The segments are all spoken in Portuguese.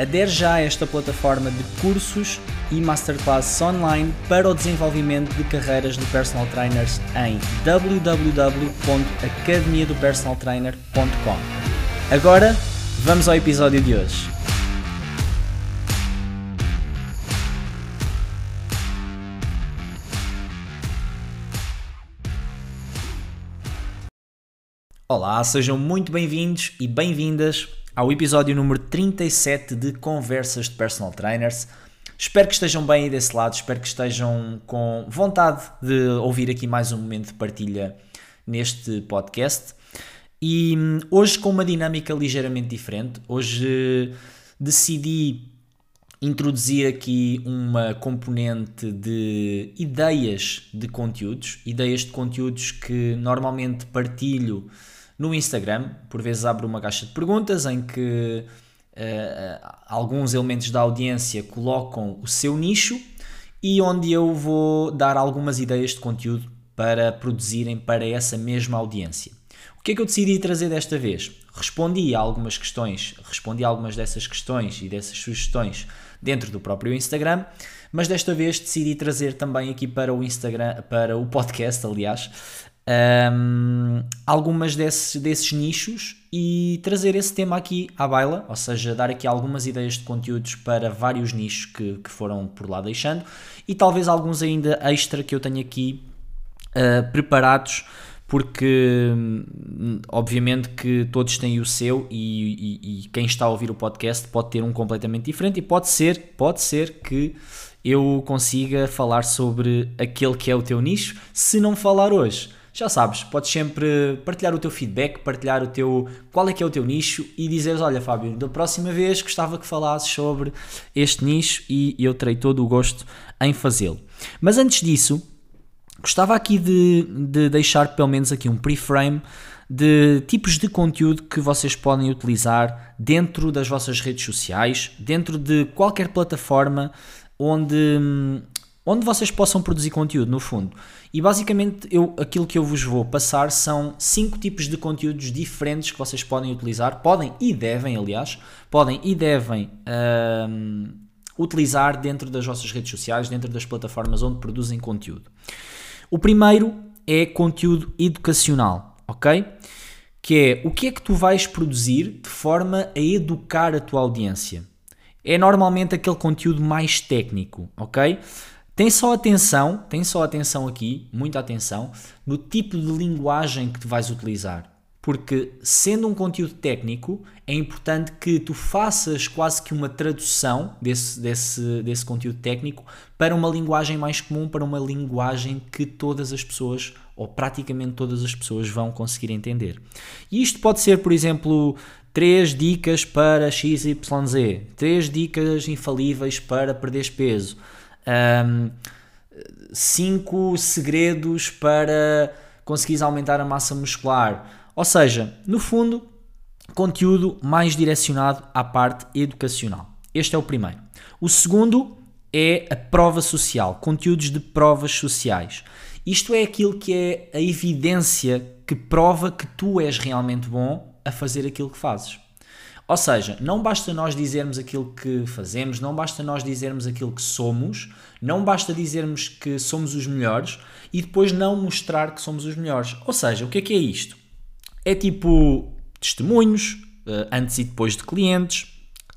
Adere já a esta plataforma de cursos e masterclasses online para o desenvolvimento de carreiras de personal trainers em www.academiadopersonaltrainer.com. Agora, vamos ao episódio de hoje. Olá, sejam muito bem-vindos e bem-vindas ao episódio número 37 de Conversas de Personal Trainers. Espero que estejam bem aí desse lado, espero que estejam com vontade de ouvir aqui mais um momento de partilha neste podcast. E hum, hoje com uma dinâmica ligeiramente diferente. Hoje decidi introduzir aqui uma componente de ideias de conteúdos, ideias de conteúdos que normalmente partilho no Instagram. Por vezes abro uma caixa de perguntas em que uh, alguns elementos da audiência colocam o seu nicho e onde eu vou dar algumas ideias de conteúdo para produzirem para essa mesma audiência. O que é que eu decidi trazer desta vez? Respondi a algumas questões, respondi a algumas dessas questões e dessas sugestões dentro do próprio Instagram, mas desta vez decidi trazer também aqui para o Instagram, para o podcast, aliás, um, algumas desses, desses nichos e trazer esse tema aqui à baila, ou seja, dar aqui algumas ideias de conteúdos para vários nichos que, que foram por lá deixando e talvez alguns ainda extra que eu tenho aqui uh, preparados porque hum, obviamente que todos têm o seu e, e, e, quem está a ouvir o podcast pode ter um completamente diferente e pode ser, pode ser que eu consiga falar sobre aquele que é o teu nicho, se não falar hoje já sabes, podes sempre partilhar o teu feedback, partilhar o teu qual é que é o teu nicho e dizeres, olha Fábio, da próxima vez gostava que falasses sobre este nicho e eu terei todo o gosto em fazê-lo. Mas antes disso, gostava aqui de, de deixar pelo menos aqui um pre-frame de tipos de conteúdo que vocês podem utilizar dentro das vossas redes sociais, dentro de qualquer plataforma onde onde vocês possam produzir conteúdo, no fundo. E basicamente eu, aquilo que eu vos vou passar são cinco tipos de conteúdos diferentes que vocês podem utilizar, podem e devem, aliás, podem e devem um, utilizar dentro das vossas redes sociais, dentro das plataformas onde produzem conteúdo. O primeiro é conteúdo educacional, ok? Que é o que é que tu vais produzir de forma a educar a tua audiência. É normalmente aquele conteúdo mais técnico, ok? Tem só atenção, tem só atenção aqui, muita atenção, no tipo de linguagem que tu vais utilizar. Porque, sendo um conteúdo técnico, é importante que tu faças quase que uma tradução desse, desse, desse conteúdo técnico para uma linguagem mais comum, para uma linguagem que todas as pessoas, ou praticamente todas as pessoas, vão conseguir entender. E isto pode ser, por exemplo, três dicas para XYZ, três dicas infalíveis para perderes peso um, cinco segredos para conseguires aumentar a massa muscular. Ou seja, no fundo, conteúdo mais direcionado à parte educacional. Este é o primeiro. O segundo é a prova social, conteúdos de provas sociais. Isto é aquilo que é a evidência que prova que tu és realmente bom a fazer aquilo que fazes. Ou seja, não basta nós dizermos aquilo que fazemos, não basta nós dizermos aquilo que somos, não basta dizermos que somos os melhores e depois não mostrar que somos os melhores. Ou seja, o que é que é isto? É tipo testemunhos eh, antes e depois de clientes,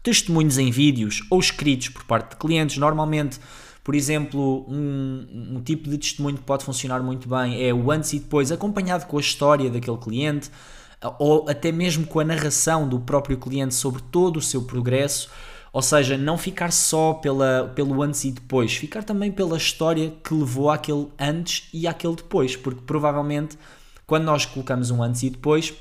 testemunhos em vídeos ou escritos por parte de clientes. Normalmente, por exemplo, um, um tipo de testemunho que pode funcionar muito bem é o antes e depois, acompanhado com a história daquele cliente ou até mesmo com a narração do próprio cliente sobre todo o seu progresso, ou seja, não ficar só pela, pelo antes e depois, ficar também pela história que levou àquele antes e àquele depois, porque provavelmente quando nós colocamos um antes e depois,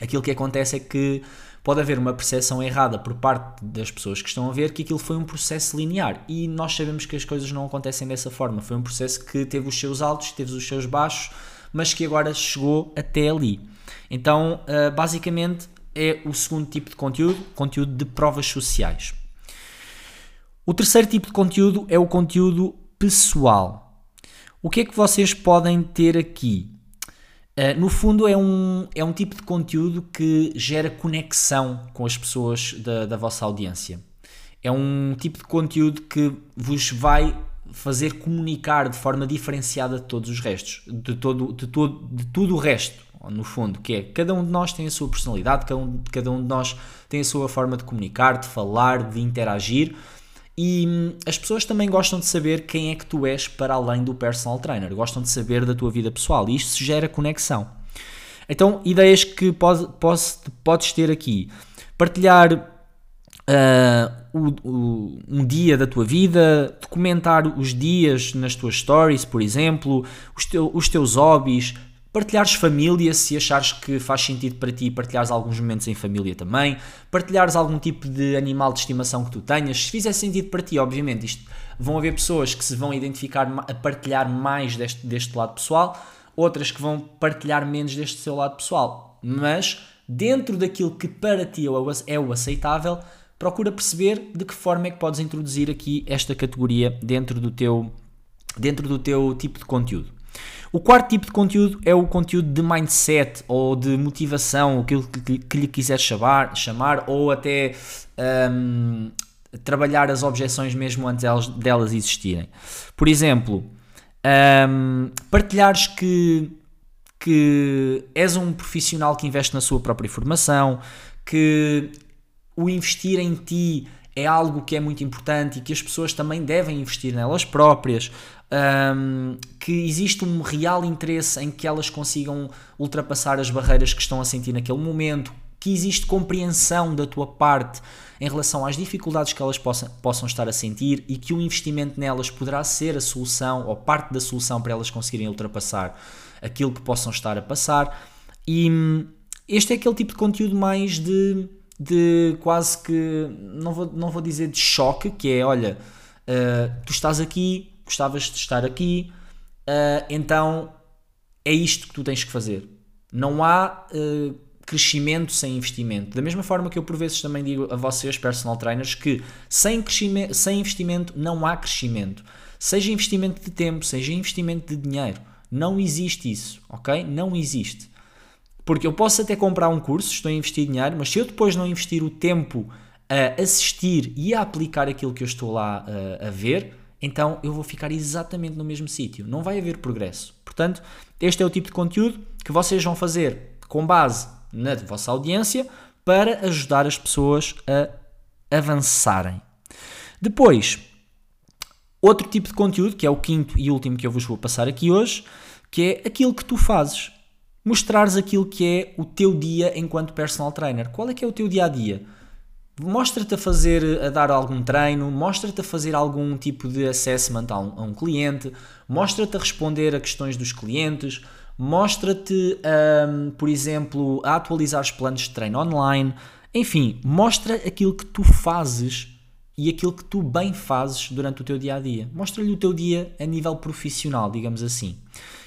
aquilo que acontece é que pode haver uma percepção errada por parte das pessoas que estão a ver que aquilo foi um processo linear e nós sabemos que as coisas não acontecem dessa forma. Foi um processo que teve os seus altos, teve os seus baixos, mas que agora chegou até ali. Então, uh, basicamente, é o segundo tipo de conteúdo, conteúdo de provas sociais. O terceiro tipo de conteúdo é o conteúdo pessoal. O que é que vocês podem ter aqui? Uh, no fundo, é um, é um tipo de conteúdo que gera conexão com as pessoas da, da vossa audiência. É um tipo de conteúdo que vos vai fazer comunicar de forma diferenciada de todos os restos, de, todo, de, todo, de tudo o resto, no fundo, que é cada um de nós tem a sua personalidade, cada um, cada um de nós tem a sua forma de comunicar, de falar, de interagir. E hum, as pessoas também gostam de saber quem é que tu és para além do personal trainer, gostam de saber da tua vida pessoal e isto gera conexão. Então, ideias que pode, podes, podes ter aqui: partilhar uh, o, o, um dia da tua vida, documentar os dias nas tuas stories, por exemplo, os, teu, os teus hobbies, partilhares família, se achares que faz sentido para ti, partilhares alguns momentos em família também, partilhares algum tipo de animal de estimação que tu tenhas, se fizer sentido para ti, obviamente, isto, vão haver pessoas que se vão identificar a partilhar mais deste, deste lado pessoal, outras que vão partilhar menos deste seu lado pessoal, mas dentro daquilo que para ti é o aceitável, procura perceber de que forma é que podes introduzir aqui esta categoria dentro do teu, dentro do teu tipo de conteúdo. O quarto tipo de conteúdo é o conteúdo de mindset ou de motivação, aquilo que, que lhe quiser chamar, chamar ou até um, trabalhar as objeções mesmo antes delas, delas existirem. Por exemplo, um, partilhares que, que és um profissional que investe na sua própria formação, que o investir em ti é algo que é muito importante e que as pessoas também devem investir nelas próprias, um, que existe um real interesse em que elas consigam ultrapassar as barreiras que estão a sentir naquele momento, que existe compreensão da tua parte em relação às dificuldades que elas possam, possam estar a sentir e que o investimento nelas poderá ser a solução ou parte da solução para elas conseguirem ultrapassar aquilo que possam estar a passar. E hum, este é aquele tipo de conteúdo mais de de quase que, não vou, não vou dizer de choque, que é, olha, uh, tu estás aqui, gostavas de estar aqui, uh, então é isto que tu tens que fazer. Não há uh, crescimento sem investimento. Da mesma forma que eu por vezes também digo a vocês, personal trainers, que sem, crescimento, sem investimento não há crescimento. Seja investimento de tempo, seja investimento de dinheiro. Não existe isso, ok? Não existe. Porque eu posso até comprar um curso, estou a investir dinheiro, mas se eu depois não investir o tempo a assistir e a aplicar aquilo que eu estou lá a, a ver, então eu vou ficar exatamente no mesmo sítio. Não vai haver progresso. Portanto, este é o tipo de conteúdo que vocês vão fazer com base na vossa audiência para ajudar as pessoas a avançarem. Depois, outro tipo de conteúdo, que é o quinto e último que eu vos vou passar aqui hoje, que é aquilo que tu fazes mostrares aquilo que é o teu dia enquanto personal trainer. Qual é que é o teu dia a dia? Mostra-te a fazer, a dar algum treino, mostra-te a fazer algum tipo de assessment a um, a um cliente, mostra-te a responder a questões dos clientes, mostra-te, um, por exemplo, a atualizar os planos de treino online. Enfim, mostra aquilo que tu fazes e aquilo que tu bem fazes durante o teu dia a dia. Mostra-lhe o teu dia a nível profissional, digamos assim.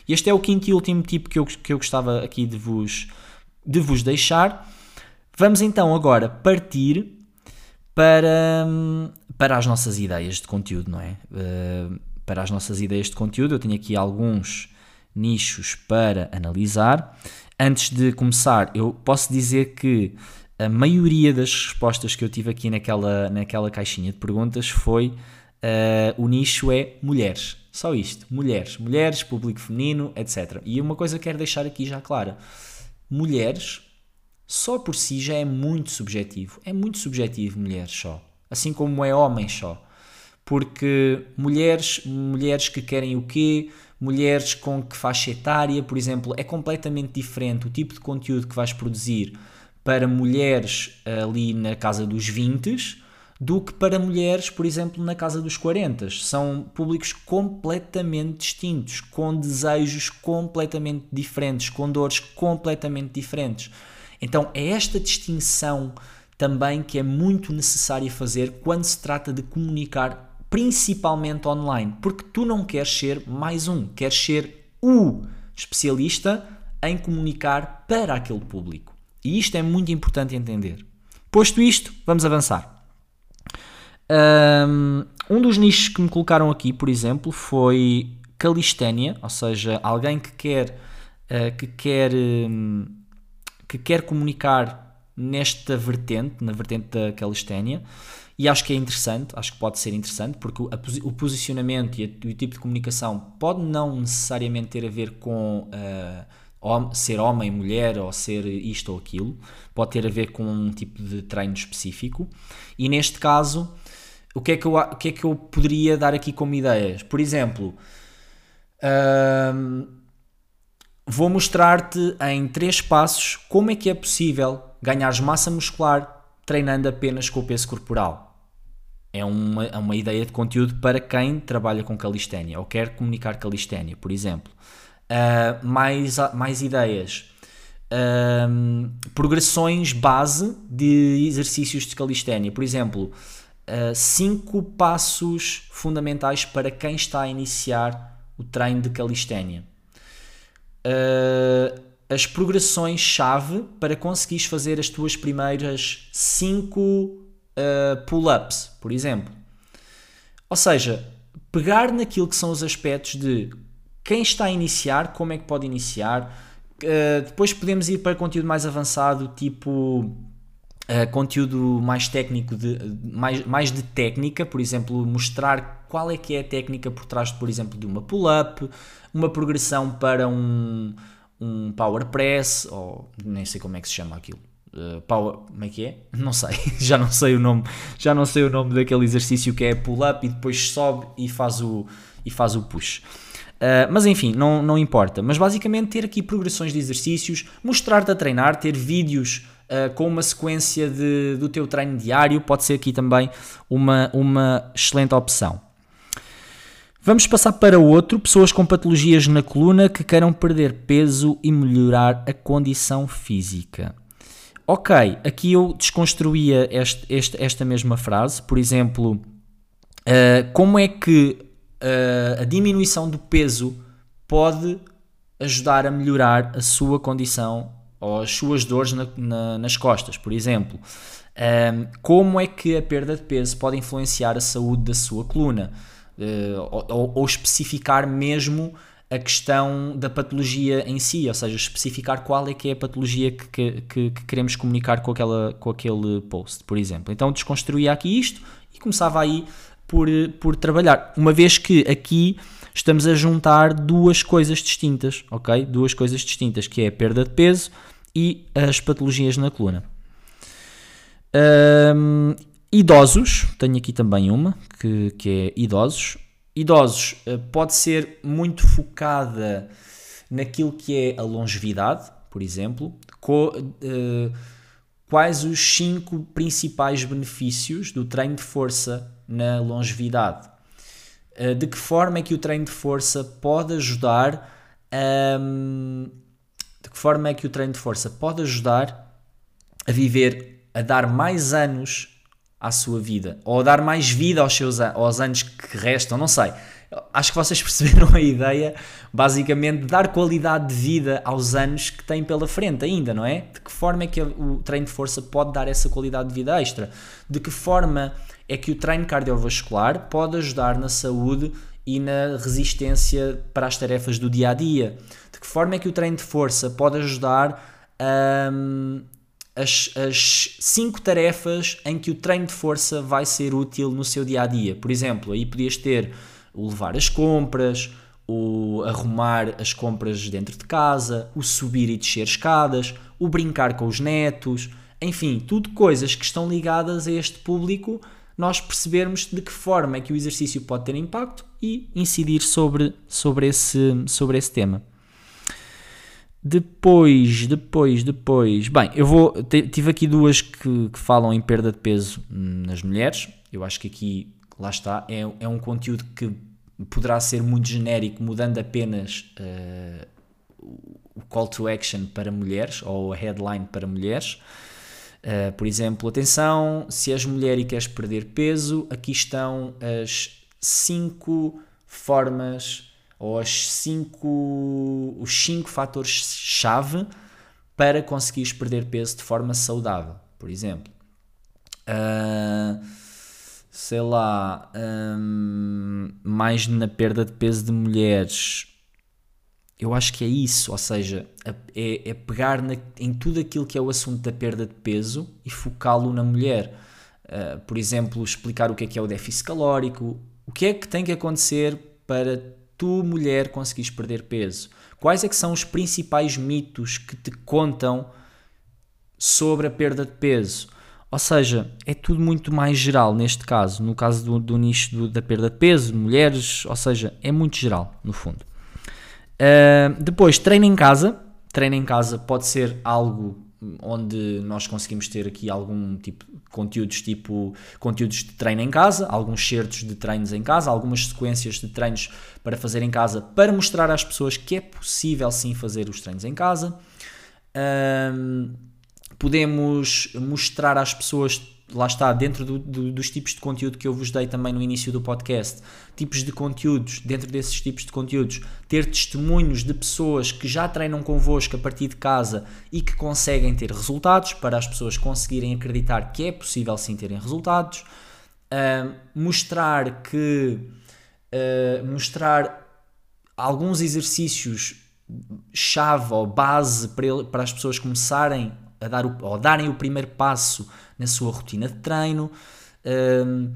Este é o quinto e último tipo que eu, que eu gostava aqui de vos, de vos deixar. Vamos então agora partir para, para as nossas ideias de conteúdo, não é? Uh, para as nossas ideias de conteúdo, eu tenho aqui alguns nichos para analisar. Antes de começar, eu posso dizer que a maioria das respostas que eu tive aqui naquela, naquela caixinha de perguntas foi uh, o nicho é mulheres. Só isto, mulheres, mulheres, público feminino, etc. E uma coisa que quero deixar aqui já clara: mulheres, só por si já é muito subjetivo. É muito subjetivo mulheres só. Assim como é homens só. Porque mulheres, mulheres que querem o quê? Mulheres com que faixa etária, por exemplo, é completamente diferente o tipo de conteúdo que vais produzir para mulheres ali na casa dos 20 do que para mulheres, por exemplo, na casa dos 40. São públicos completamente distintos, com desejos completamente diferentes, com dores completamente diferentes. Então é esta distinção também que é muito necessária fazer quando se trata de comunicar principalmente online, porque tu não queres ser mais um, queres ser o especialista em comunicar para aquele público. E isto é muito importante entender. Posto isto, vamos avançar. Um dos nichos que me colocaram aqui, por exemplo, foi calistenia, ou seja, alguém que quer, uh, que quer, um, que quer comunicar nesta vertente, na vertente da calistenia, e acho que é interessante, acho que pode ser interessante, porque o, posicionamento e, o tipo de comunicação pode não necessariamente ter a ver com uh, ser homem, mulher, ou ser isto ou aquilo, pode ter a ver com um tipo de treino específico, e neste caso, o que é que eu, o que é que eu poderia dar aqui como ideias? Por exemplo, vou mostrar-te em três passos como é que é possível ganhar massa muscular treinando apenas com o peso corporal. É uma, é uma ideia de conteúdo para quem trabalha com calistenia ou quer comunicar calistenia, por exemplo. Uh, mais, mais ideias. Uh, progressões base de exercícios de calistenia. Por exemplo, uh, cinco passos fundamentais para quem está a iniciar o treino de calistenia. Uh, as progressões-chave para conseguires fazer as tuas primeiras 5 uh, pull-ups, por exemplo. Ou seja, pegar naquilo que são os aspectos de quem está a iniciar, como é que pode iniciar. Uh, depois podemos ir para conteúdo mais avançado, tipo Uh, conteúdo mais técnico, de, mais, mais de técnica, por exemplo, mostrar qual é que é a técnica por trás, por exemplo, de uma pull-up, uma progressão para um, um power press, ou nem sei como é que se chama aquilo. Uh, power, como é que é? Não sei, já não sei o nome, já não sei o nome daquele exercício que é pull-up e depois sobe e faz o, e faz o push. Uh, mas enfim, não, não importa. Mas basicamente ter aqui progressões de exercícios, mostrar-te a treinar, ter vídeos uh, com uma sequência de, do teu treino diário, pode ser aqui também uma, uma excelente opção. Vamos passar para outro, pessoas com patologias na coluna que queiram perder peso e melhorar a condição física. Ok, aqui eu desconstruía este, este, esta mesma frase, por exemplo, uh, como é que uh, a diminuição do peso pode ajudar a melhorar a sua condição ou as suas dores na, na, nas costas, por exemplo. Um, como é que a perda de peso pode influenciar a saúde da sua coluna? Uh, ou, ou, especificar mesmo a questão da patologia em si, ou seja, especificar qual é que é a patologia que, que, que queremos comunicar com, aquela, com aquele post, por exemplo. Então desconstruía aqui isto e começava aí por, por trabalhar. Uma vez que aqui estamos a juntar duas coisas distintas, ok? Duas coisas distintas, que é a perda de peso e as patologias na coluna. Um, idosos, tenho aqui também uma, que, que é idosos. Idosos uh, pode ser muito focada naquilo que é a longevidade, por exemplo. Co, uh, quais os cinco principais benefícios do treino de força na longevidade? Uh, de que forma é que o treino de força pode ajudar. Um, de que forma é que o treino de força pode ajudar a viver, a dar mais anos à sua vida, ou a dar mais vida aos seus aos anos que restam, não sei. Acho que vocês perceberam a ideia, basicamente, de dar qualidade de vida aos anos que têm pela frente ainda, não é? De que forma é que o treino de força pode dar essa qualidade de vida extra? De que forma é que o treino cardiovascular pode ajudar na saúde e na resistência para as tarefas do dia a dia. De que forma é que o treino de força pode ajudar um, as, as cinco tarefas em que o treino de força vai ser útil no seu dia a dia? Por exemplo, aí podias ter o levar as compras, o arrumar as compras dentro de casa, o subir e descer escadas, o brincar com os netos, enfim, tudo coisas que estão ligadas a este público nós percebermos de que forma é que o exercício pode ter impacto e incidir sobre, sobre, esse, sobre esse tema. Depois, depois, depois. Bem, eu vou. Tive aqui duas que, que, falam em perda de peso nas mulheres. Eu acho que aqui, lá está, é, é um conteúdo que poderá ser muito genérico, mudando apenas uh, o call to action para mulheres ou a headline para mulheres. Uh, por exemplo, atenção, se és mulher e queres perder peso, aqui estão as 5 formas as cinco, os 5 fatores-chave para conseguires perder peso de forma saudável, por exemplo. Uh, sei lá, um, mais na perda de peso de mulheres, eu acho que é isso, ou seja, é, é pegar na, em tudo aquilo que é o assunto da perda de peso e focá-lo na mulher. Uh, por exemplo, explicar o que é que é o déficit calórico, o que é que tem que acontecer para tu, mulher, conseguires perder peso. Quais é que são os principais mitos que te contam sobre a perda de peso? Ou seja, é tudo muito mais geral neste caso, no caso do, do nicho do, da perda de peso, mulheres, ou seja, é muito geral no fundo. Uh, depois, treino em casa. Treino em casa pode ser algo onde nós conseguimos ter aqui algum tipo conteúdos, tipo conteúdos de treino em casa, alguns certos de treinos em casa, algumas sequências de treinos para fazer em casa, para mostrar às pessoas que é possível sim fazer os treinos em casa. Um, podemos mostrar às pessoas lá está, dentro do, do, dos tipos de conteúdo que eu vos dei também no início do podcast, tipos de conteúdos, dentro desses tipos de conteúdos, ter testemunhos de pessoas que já treinam convosco a partir de casa e que conseguem ter resultados, para as pessoas conseguirem acreditar que é possível sim terem resultados, uh, mostrar que uh, mostrar alguns exercícios chave ou base para, ele, para as pessoas começarem a dar o, ou darem o primeiro passo na sua rotina de treino, um,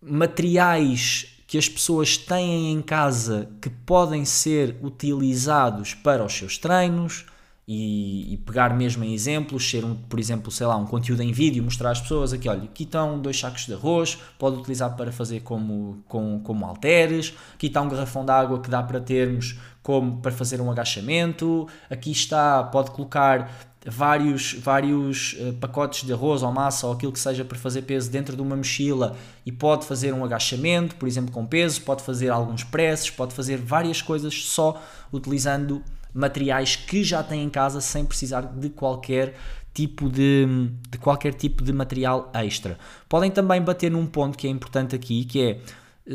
materiais que as pessoas têm em casa que podem ser utilizados para os seus treinos e, e, pegar mesmo em exemplos, ser um, por exemplo, sei lá, um conteúdo em vídeo, mostrar às pessoas aqui, olha, aqui estão dois sacos de arroz, pode utilizar para fazer como, como, como halteres, aqui está um garrafão de água que dá para termos como para fazer um agachamento, aqui está, pode colocar vários, vários uh, pacotes de arroz ou massa ou aquilo que seja para fazer peso dentro de uma mochila e pode fazer um agachamento, por exemplo, com peso, pode fazer alguns presses, pode fazer várias coisas só utilizando materiais que já tem em casa sem precisar de qualquer tipo de, de qualquer tipo de material extra. Podem também bater num ponto que é importante aqui, que é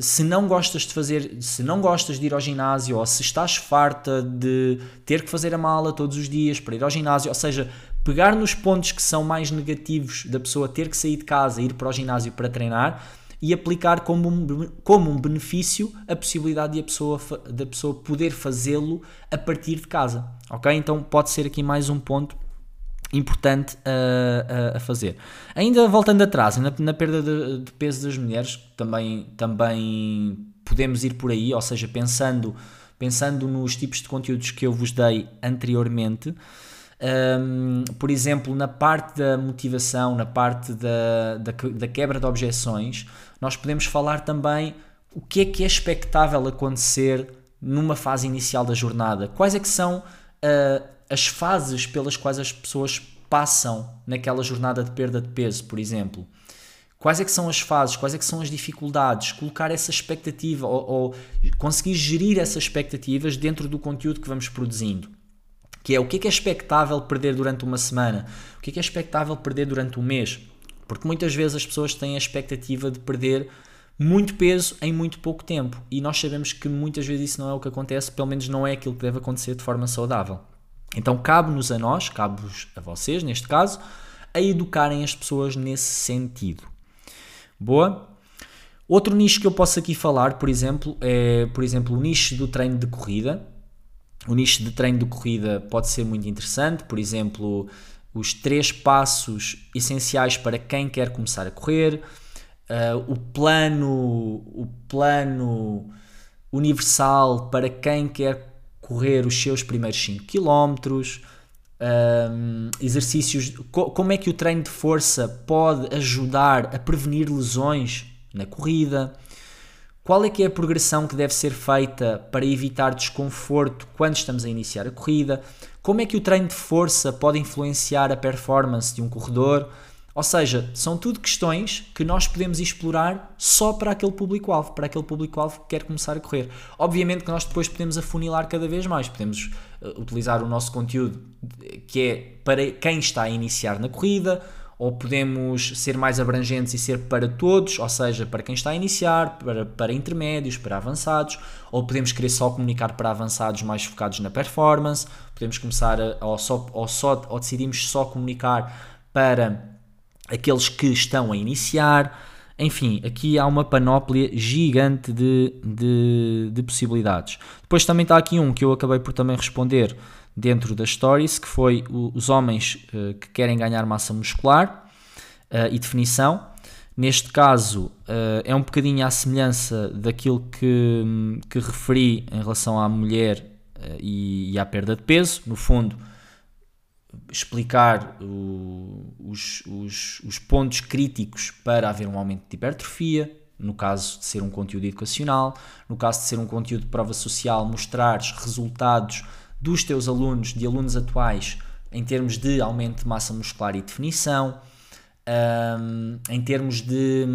se não gostas de fazer, se não gostas de ir ao ginásio ou se estás farta de ter que fazer a mala todos os dias para ir ao ginásio, ou seja, pegar nos pontos que são mais negativos da pessoa ter que sair de casa ir para o ginásio para treinar e aplicar como um, como um benefício a possibilidade de a pessoa, da pessoa poder fazê-lo a partir de casa, ok? Então pode ser aqui mais um ponto importante a, a, a, fazer. Ainda voltando atrás, na, na perda de, de, peso das mulheres, também, também podemos ir por aí, ou seja, pensando, pensando nos tipos de conteúdos que eu vos dei anteriormente. Um, por exemplo, na parte da motivação, na parte da, da, da, quebra de objeções, nós podemos falar também o que é que é expectável acontecer numa fase inicial da jornada. Quais é que são uh, as fases pelas quais as pessoas passam naquela jornada de perda de peso, por exemplo. Quais é que são as fases, quais é que são as dificuldades, colocar essa expectativa ou, ou conseguir gerir essas expectativas dentro do conteúdo que vamos produzindo. Que é o que é que é expectável perder durante uma semana, o que é que é expectável perder durante um mês. Porque muitas vezes as pessoas têm a expectativa de perder muito peso em muito pouco tempo. E nós sabemos que muitas vezes isso não é o que acontece, pelo menos não é aquilo que deve acontecer de forma saudável. Então cabe-nos a nós, cabe-vos a vocês, neste caso, a educarem as pessoas nesse sentido. Boa? Outro nicho que eu posso aqui falar, por exemplo, é por exemplo, o nicho do treino de corrida. O nicho de treino de corrida pode ser muito interessante, por exemplo, os três passos essenciais para quem quer começar a correr, uh, o plano, o plano universal para quem quer correr os seus primeiros 5 km, um, exercícios, como é que o treino de força pode ajudar a prevenir lesões na corrida, qual é que é a progressão que deve ser feita para evitar desconforto quando estamos a iniciar a corrida, como é que o treino de força pode influenciar a performance de um corredor, Ou seja, são tudo questões que nós podemos explorar só para aquele público-alvo, para aquele público-alvo que quer começar a correr. Obviamente que nós depois podemos afunilar cada vez mais, podemos uh, utilizar o nosso conteúdo que é para quem está a iniciar na corrida, ou podemos ser mais abrangentes e ser para todos, ou seja, para quem está a iniciar, para, para intermédios, para avançados, ou podemos querer só comunicar para avançados mais focados na performance, podemos começar a, ou, só, ou, só, ou decidimos só comunicar para aqueles que estão a iniciar. Enfim, aqui há uma panóplia gigante de, de, de, possibilidades. Depois também está aqui um que eu acabei por também responder dentro das stories, que foi o, os homens uh, que querem ganhar massa muscular uh, e definição. Neste caso, uh, é um bocadinho à semelhança daquilo que, que referi em relação à mulher e, e à perda de peso. No fundo, explicar o, os, os, os, pontos críticos para haver um aumento de hipertrofia, no caso de ser um conteúdo educacional, no caso de ser um conteúdo de prova social, mostrar resultados dos teus alunos, de alunos atuais, em termos de aumento de massa muscular e definição, um, em termos de,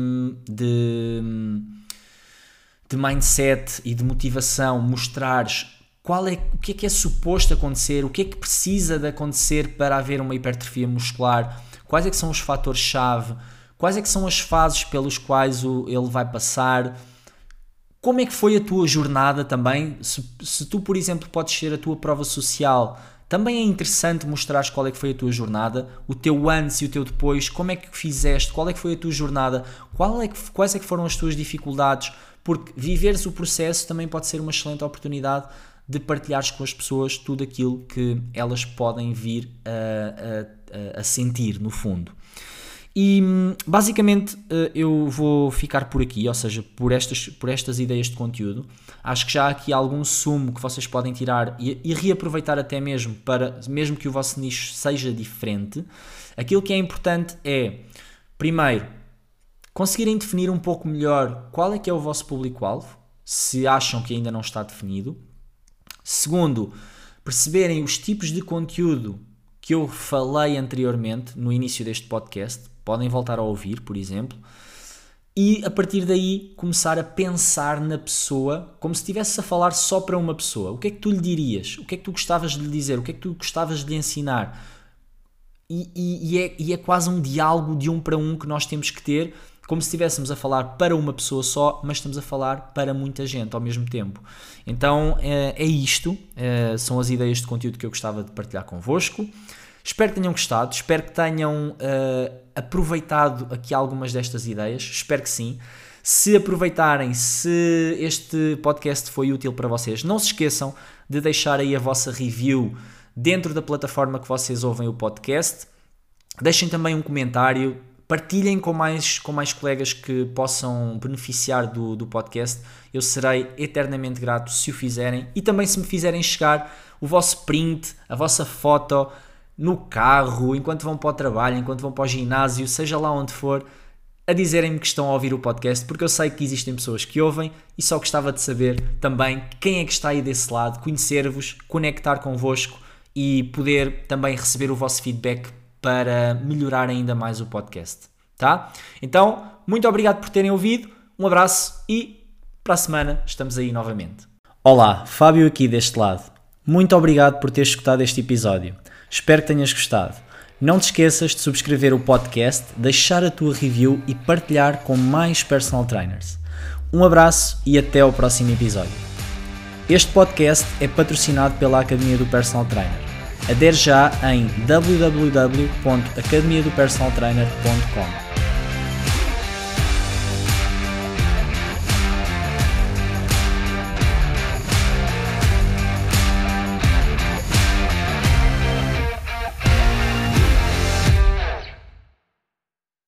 de, de mindset e de motivação, mostrares qual é, o que é que é suposto acontecer, o que é que precisa de acontecer para haver uma hipertrofia muscular, quais é que são os fatores-chave, quais é que são as fases pelos quais o, ele vai passar, como é que foi a tua jornada também, se, se tu, por exemplo, podes ser a tua prova social, também é interessante mostrares qual é que foi a tua jornada, o teu antes e o teu depois, como é que fizeste, qual é que foi a tua jornada, qual é que, quais é que foram as tuas dificuldades, porque viveres o processo também pode ser uma excelente oportunidade de partilhares com as pessoas tudo aquilo que elas podem vir a, a, a sentir, no fundo. E basicamente eh, eu vou ficar por aqui, ou seja, por estas, por estas ideias de conteúdo. Acho que já há aqui algum sumo que vocês podem tirar e, e reaproveitar até mesmo para, mesmo que o vosso nicho seja diferente. Aquilo que é importante é, primeiro, conseguirem definir um pouco melhor qual é que é o vosso público-alvo, se acham que ainda não está definido. Segundo, perceberem os tipos de conteúdo que eu falei anteriormente no início deste podcast, podem voltar a ouvir, por exemplo, e a partir daí começar a pensar na pessoa como se estivesse a falar só para uma pessoa. O que é que tu lhe dirias? O que é que tu gostavas de lhe dizer? O que é que tu gostavas de lhe ensinar? E, e, e, é, e é quase um diálogo de um para um que nós temos que ter como se estivéssemos a falar para uma pessoa só, mas estamos a falar para muita gente ao mesmo tempo. Então é, é isto, é, são as ideias de conteúdo que eu gostava de partilhar convosco. Espero que tenham gostado, espero que tenham uh, aproveitado aqui algumas destas ideias, espero que sim. Se aproveitarem, se este podcast foi útil para vocês, não se esqueçam de deixar aí a vossa review dentro da plataforma que vocês ouvem o podcast. Deixem também um comentário, partilhem com mais, com mais colegas que possam beneficiar do, do podcast. Eu serei eternamente grato se o fizerem e também se me fizerem chegar o vosso print, a vossa foto no carro, enquanto vão para o trabalho, enquanto vão para o ginásio, seja lá onde for, a dizerem-me que estão a ouvir o podcast, porque eu sei que existem pessoas que ouvem e só gostava de saber também quem é que está aí desse lado, conhecer-vos, conectar convosco e poder também receber o vosso feedback para melhorar ainda mais o podcast, tá? Então, muito obrigado por terem ouvido, um abraço e para a semana estamos aí novamente. Olá, Fábio aqui deste lado. Muito obrigado por ter escutado este episódio. Espero que tenhas gostado. Não te esqueças de subscrever o podcast, deixar a tua review e partilhar com mais personal trainers. Um abraço e até ao próximo episódio. Este podcast é patrocinado pela Academia do Personal Trainer. Adere já em www.academiadopersonaltrainer.com.